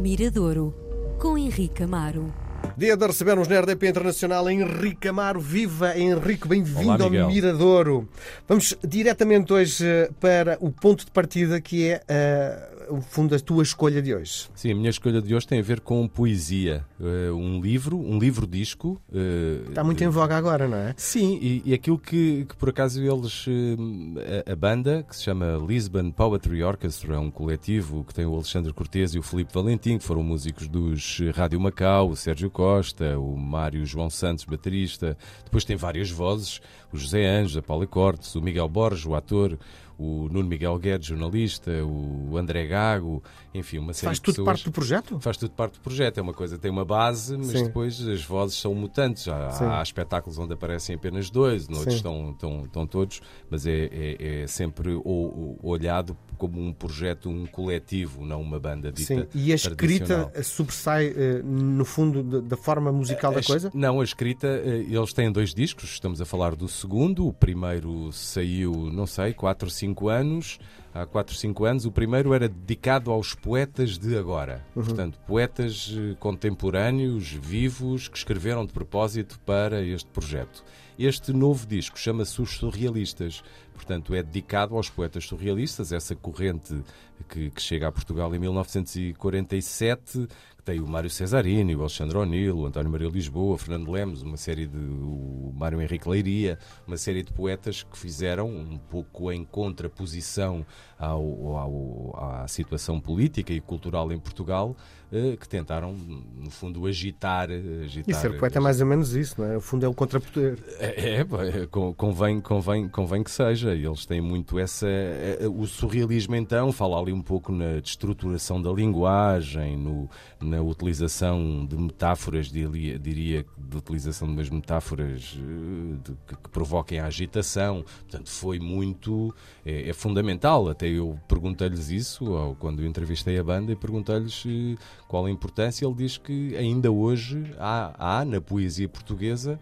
Miradouro, com Henrique Amaro. Dia de recebermos na RDP Internacional Henrique Amaro. Viva Henrique, bem-vindo ao. Miradouro. Vamos diretamente hoje eh, para o ponto de partida que é eh, o fundo da tua escolha de hoje. Sim, a minha escolha de hoje tem a ver com poesia. Eh, um livro, um livro-disco. eh, Está muito em voga agora, não é? Sim, e, e aquilo que, que por acaso eles. eh, A, a banda, que se chama Lisbon Poetry Orchestra, é um coletivo que tem o Alexandre Cortês e o Filipe Valentim, que foram músicos dos Rádio Macau, o Sérgio Costa, o Mário João Santos, baterista. Depois tem várias vozes: o José Anjos, a Paula Cortes, o Miguel Borges, o ator. O Nuno Miguel Guedes, jornalista, o André Gago, enfim, uma série Faz de tudo pessoas. parte do projeto? Faz tudo parte do projeto. É uma coisa, tem uma base, mas Sim. depois as vozes são mutantes. Há, há espetáculos onde aparecem apenas dois, noutros estão, estão, estão todos, mas é, é, é sempre o- o- olhado como um projeto, um coletivo, não uma banda dita. Sim. E a escrita sobressai, eh, no fundo, da forma musical da A es- coisa? Não, a escrita, eh, eles têm dois discos, estamos a falar do segundo, o primeiro saiu, não sei, 4 ou 5 anos, há 4 ou 5 anos, o primeiro era dedicado aos poetas de agora, portanto, poetas eh, contemporâneos, vivos, que escreveram de propósito para este projeto. Este novo disco chama-se Os Surrealistas, portanto, é dedicado aos poetas surrealistas, essa corrente que, que chega a Portugal em 1947, que tem o Mário Cesarini, o Alexandre O'Neill, o António Maria Lisboa, o Fernando Lemos, uma série de. o Mário Henrique Leiria, uma série de poetas que fizeram um pouco em contraposição ao, ao- à situação política e cultural em Portugal, eh, que tentaram, no fundo, agitar. eh, agitar E ser poeta é mais ou menos isso, não é? O fundo é o contrapoder. é, é, é, con- convém, convém, convém que seja. Eles têm muito essa. é, O surrealismo, então, fala ali um pouco na destruturação da linguagem, no, na utilização de metáforas, diria, diria de utilização de umas metáforas eh, de- que, que provoquem a agitação. Portanto, foi muito. É, é fundamental. Até eu perguntei-lhes isso quando entrevistei a banda e perguntei-lhes eh, qual a importância. Ele diz que ainda hoje há, há na poesia portuguesa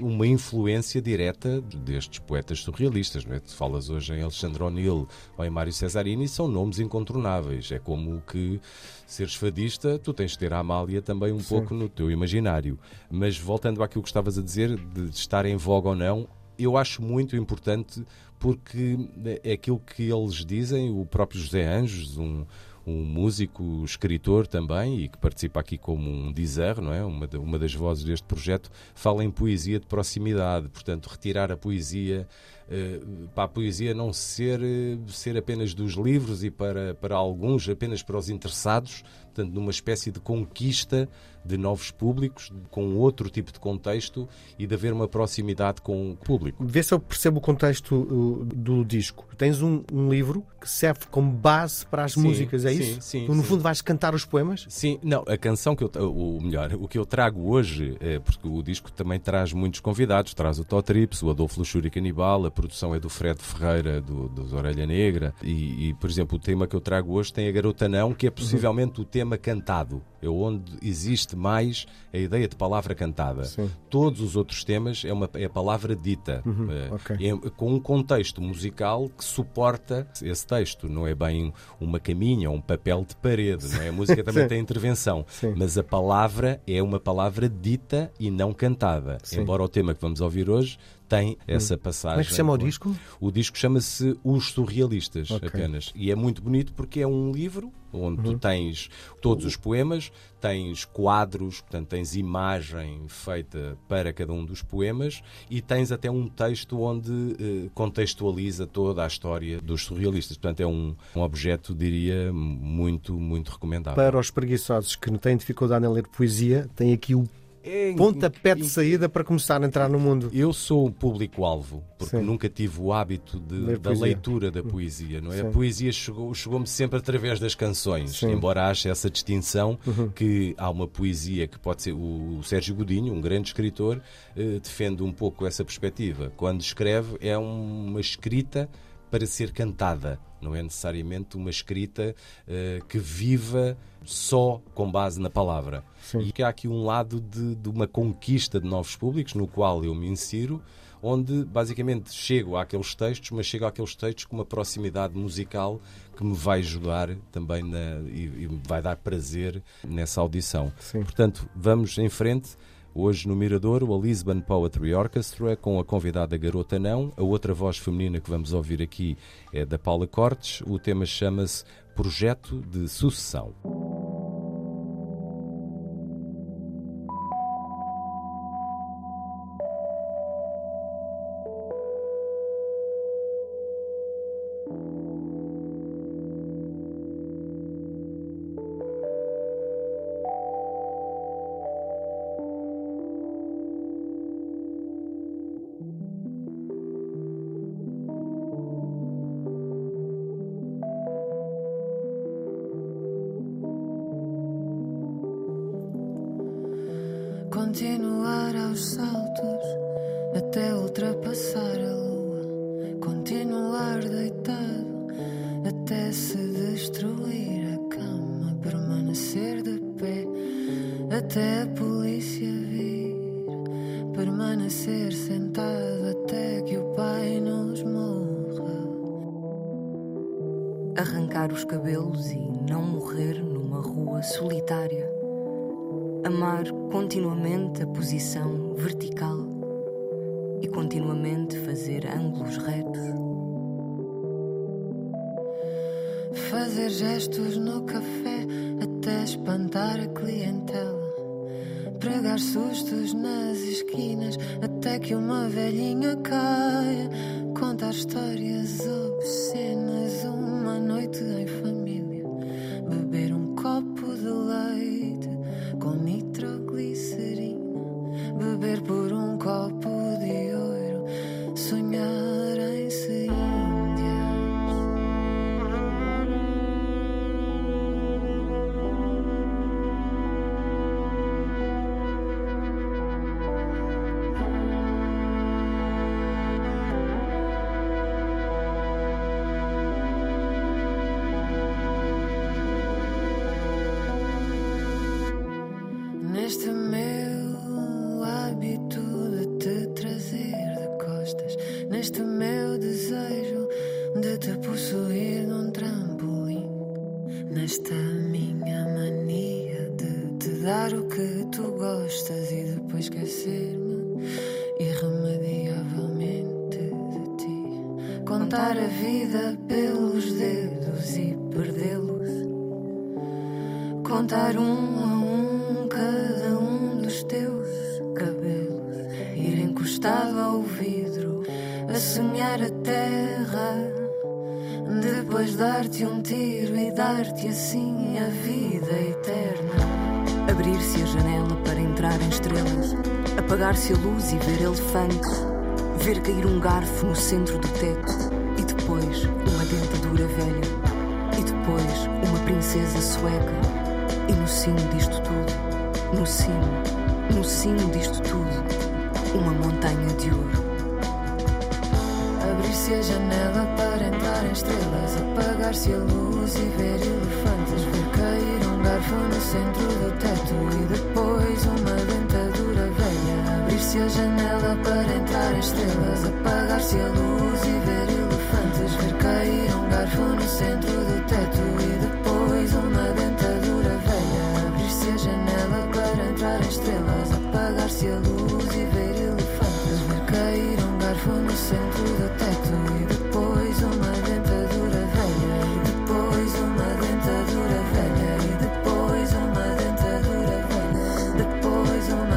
uma influência direta destes poetas surrealistas. Não é? Tu falas hoje em Alexandre O'Neill ou em Mário Cesarini, são nomes incontornáveis. É como que seres fadista, tu tens de ter a Amália também um pouco no teu imaginário. Mas voltando àquilo que estavas a dizer, de estar em voga ou não, eu acho muito importante porque é aquilo que eles dizem, o próprio José Anjos, um, um músico, escritor também, e que participa aqui como um dizer, não é? Uma, da- uma das vozes deste projeto, fala em poesia de proximidade, portanto, retirar a poesia, para a poesia não ser, eh, ser apenas dos livros e para, para alguns, apenas para os interessados, portanto, numa espécie de conquista de novos públicos, com outro tipo de contexto e de haver uma proximidade com o público. Vê se eu percebo o contexto uh, do disco. Tens um, um livro que serve como base para as Sim, músicas, é sim, isso? sim, tu, no sim. fundo, vais cantar os poemas? Sim, não, a canção que eu, o melhor, o que eu trago hoje, é porque o disco também traz muitos convidados, traz o Totrips, o Adolfo Luxúria Canibal, a produção é do Fred Ferreira, do, dos Orelha Negra, e, e, por exemplo, o tema que eu trago hoje tem a Garota Não, que é possivelmente o tema cantado, é onde existe mais a ideia de palavra cantada. Sim. Todos os outros temas é, uma, é a palavra dita, Uhum, ok. é- com um contexto musical que suporta esse texto. Não é bem uma caminha ou um papel de parede. Não é? A música também tem intervenção. Sim. Mas a palavra é uma palavra dita e não cantada. Sim. Embora o tema que vamos ouvir hoje tem essa passagem. Como é que se chama o disco? O disco chama-se Os Surrealistas, Ok. apenas. E é muito bonito porque é um livro onde Uhum. tu tens todos os poemas, tens quadros, portanto, tens imagem feita para cada um dos poemas e tens até um texto onde eh, contextualiza toda a história dos surrealistas. Portanto, é um, um objeto, diria, muito, muito recomendável. Para os preguiçosos que não têm dificuldade em ler poesia, tem aqui o É, pontapé de saída para começar a entrar no mundo. Eu sou um público-alvo, porque Sim. nunca tive o hábito de- Ler da poesia. leitura da poesia, não é? Sim. A poesia chegou- chegou-me sempre através das canções, Sim. Uhum. embora ache essa distinção que há uma poesia que pode ser. O, Sérgio Godinho, um grande escritor, eh, defende um pouco essa perspectiva. Quando escreve, é uma escrita para ser cantada, não é necessariamente uma escrita eh, que viva só com base na palavra. Sim. E que há aqui um lado de, de uma conquista de novos públicos, no qual eu me insiro, onde basicamente chego àqueles textos, mas chego àqueles textos com uma proximidade musical que me vai ajudar também na, e, e vai dar prazer nessa audição. Sim. Portanto, vamos em frente. Hoje no Mirador, o Lisbon Poetry Orchestra, com a convidada Garota Não. A outra voz feminina que vamos ouvir aqui é da Paula Cortes. O tema chama-se Projeto de Sucessão. Continuar aos saltos até ultrapassar a lua. Continuar deitado até se destruir a cama. Permanecer de pé até a polícia vir. Permanecer sentado até que o pai nos morra. Arrancar os cabelos e não morrer numa rua solitária amar continuamente a posição vertical e continuamente fazer ângulos retos. Fazer gestos no café até espantar a clientela. Pregar sustos nas esquinas até que uma velhinha caia. Contar histórias obscenas uma noite em neste meu desejo de te possuir num trampolim, nesta minha mania de te dar o que tu gostas e depois esquecer-me irremediavelmente de ti. Contar a vida pelos dedos e perdê-los. Contar um a terra. Depois dar-te um tiro e dar-te assim a vida eterna. Abrir-se a janela para entrar em estrelas, apagar-se a luz e ver elefantes, ver cair um garfo no centro do teto e depois uma dentadura velha e depois uma princesa sueca. E no cimo disto tudo, no cimo, no cimo disto tudo, uma montanha de ouro. Abrir-se a janela para entrar em estrelas, apagar-se a luz e ver elefantes, ver cair um garfo no centro do teto e depois uma dentadura velha. Abrir-se a janela para entrar em estrelas, apagar-se a luz e ver elefantes, ver cair um garfo no centro do So. on